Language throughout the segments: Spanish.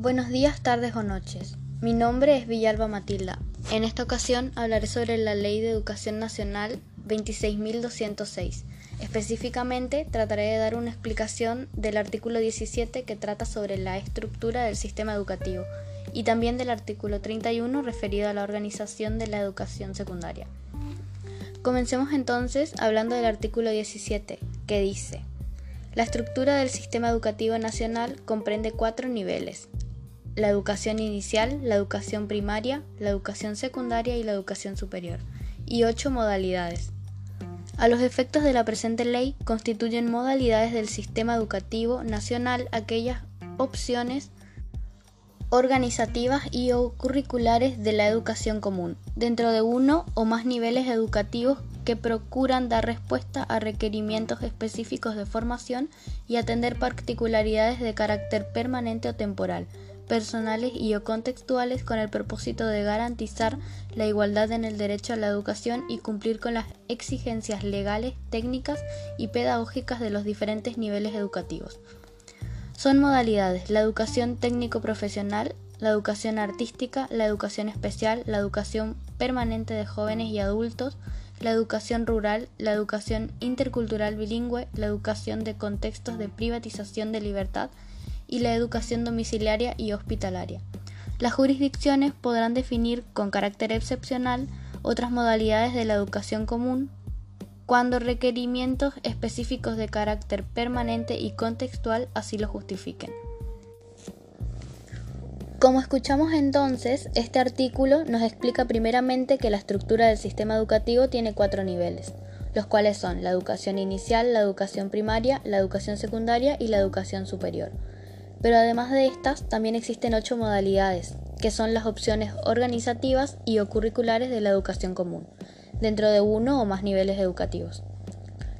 Buenos días, tardes o noches. Mi nombre es Villalba Matilda. En esta ocasión hablaré sobre la Ley de Educación Nacional 26.206. Específicamente trataré de dar una explicación del artículo 17 que trata sobre la estructura del sistema educativo y también del artículo 31 referido a la organización de la educación secundaria. Comencemos entonces hablando del artículo 17, que dice, la estructura del sistema educativo nacional comprende cuatro niveles, la educación inicial, la educación primaria, la educación secundaria y la educación superior, y ocho modalidades. A los efectos de la presente ley constituyen modalidades del sistema educativo nacional aquellas opciones organizativas y o curriculares de la educación común, dentro de uno o más niveles educativos que procuran dar respuesta a requerimientos específicos de formación y atender particularidades de carácter permanente o temporal, personales y o contextuales con el propósito de garantizar la igualdad en el derecho a la educación y cumplir con las exigencias legales, técnicas y pedagógicas de los diferentes niveles educativos. Son modalidades la educación técnico-profesional, la educación artística, la educación especial, la educación permanente de jóvenes y adultos, la educación rural, la educación intercultural bilingüe, la educación de contextos de privatización de libertad y la educación domiciliaria y hospitalaria. Las jurisdicciones podrán definir con carácter excepcional otras modalidades de la educación común cuando requerimientos específicos de carácter permanente y contextual así lo justifiquen. Como escuchamos entonces, este artículo nos explica primeramente que la estructura del sistema educativo tiene cuatro niveles, los cuales son la educación inicial, la educación primaria, la educación secundaria y la educación superior. Pero además de estas, también existen ocho modalidades, que son las opciones organizativas y o curriculares de la educación común dentro de uno o más niveles educativos.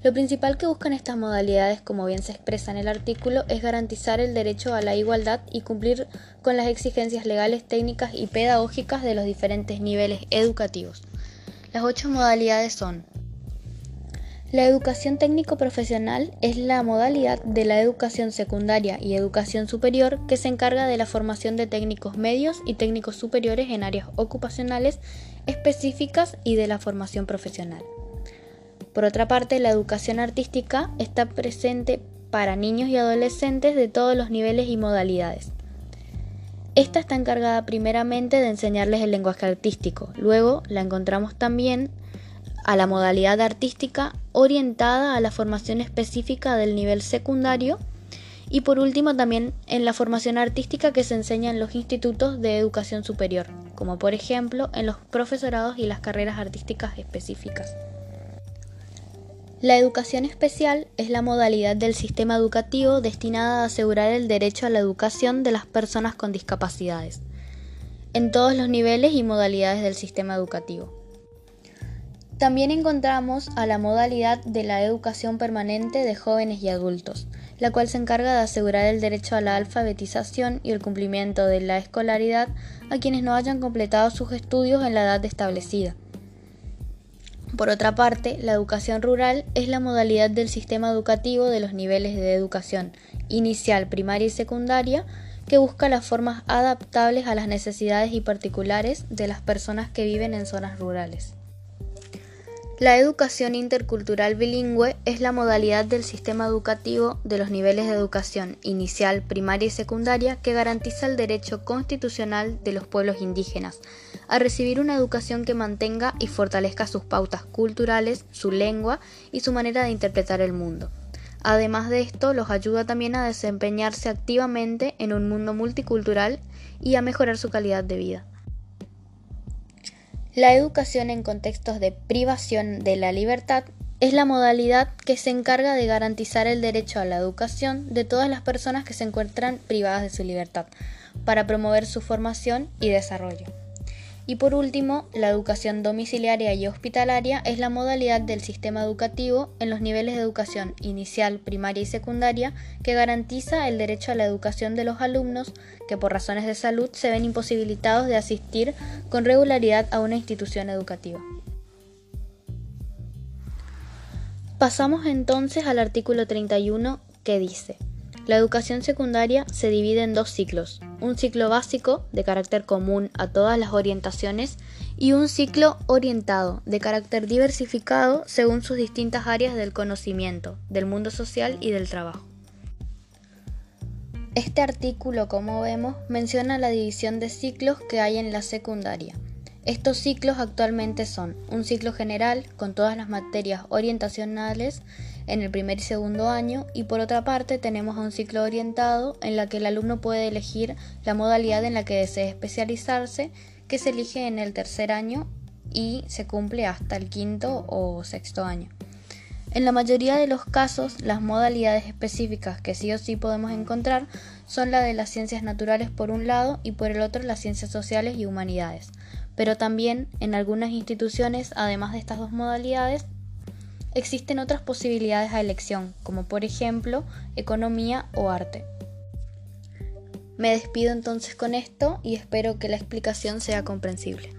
Lo principal que buscan estas modalidades, como bien se expresa en el artículo, es garantizar el derecho a la igualdad y cumplir con las exigencias legales, técnicas y pedagógicas de los diferentes niveles educativos. Las ocho modalidades son la educación técnico-profesional es la modalidad de la educación secundaria y educación superior que se encarga de la formación de técnicos medios y técnicos superiores en áreas ocupacionales específicas y de la formación profesional. Por otra parte, la educación artística está presente para niños y adolescentes de todos los niveles y modalidades. Esta está encargada primeramente de enseñarles el lenguaje artístico, luego la encontramos también a la modalidad artística orientada a la formación específica del nivel secundario y por último también en la formación artística que se enseña en los institutos de educación superior, como por ejemplo en los profesorados y las carreras artísticas específicas. La educación especial es la modalidad del sistema educativo destinada a asegurar el derecho a la educación de las personas con discapacidades, en todos los niveles y modalidades del sistema educativo. También encontramos a la modalidad de la educación permanente de jóvenes y adultos, la cual se encarga de asegurar el derecho a la alfabetización y el cumplimiento de la escolaridad a quienes no hayan completado sus estudios en la edad establecida. Por otra parte, la educación rural es la modalidad del sistema educativo de los niveles de educación inicial, primaria y secundaria que busca las formas adaptables a las necesidades y particulares de las personas que viven en zonas rurales. La educación intercultural bilingüe es la modalidad del sistema educativo de los niveles de educación inicial, primaria y secundaria que garantiza el derecho constitucional de los pueblos indígenas a recibir una educación que mantenga y fortalezca sus pautas culturales, su lengua y su manera de interpretar el mundo. Además de esto, los ayuda también a desempeñarse activamente en un mundo multicultural y a mejorar su calidad de vida. La educación en contextos de privación de la libertad es la modalidad que se encarga de garantizar el derecho a la educación de todas las personas que se encuentran privadas de su libertad, para promover su formación y desarrollo. Y por último, la educación domiciliaria y hospitalaria es la modalidad del sistema educativo en los niveles de educación inicial, primaria y secundaria que garantiza el derecho a la educación de los alumnos que por razones de salud se ven imposibilitados de asistir con regularidad a una institución educativa. Pasamos entonces al artículo 31 que dice, La educación secundaria se divide en dos ciclos, un ciclo básico de carácter común a todas las orientaciones y un ciclo orientado de carácter diversificado según sus distintas áreas del conocimiento, del mundo social y del trabajo. Este artículo, como vemos, menciona la división de ciclos que hay en la secundaria. Estos ciclos actualmente son un ciclo general con todas las materias orientacionales en el primer y segundo año y por otra parte tenemos un ciclo orientado en la que el alumno puede elegir la modalidad en la que desee especializarse que se elige en el tercer año y se cumple hasta el quinto o sexto año. En la mayoría de los casos, las modalidades específicas que sí o sí podemos encontrar son la de las ciencias naturales por un lado y por el otro las ciencias sociales y humanidades. Pero también en algunas instituciones, además de estas dos modalidades, existen otras posibilidades a elección, como por ejemplo economía o arte. Me despido entonces con esto y espero que la explicación sea comprensible.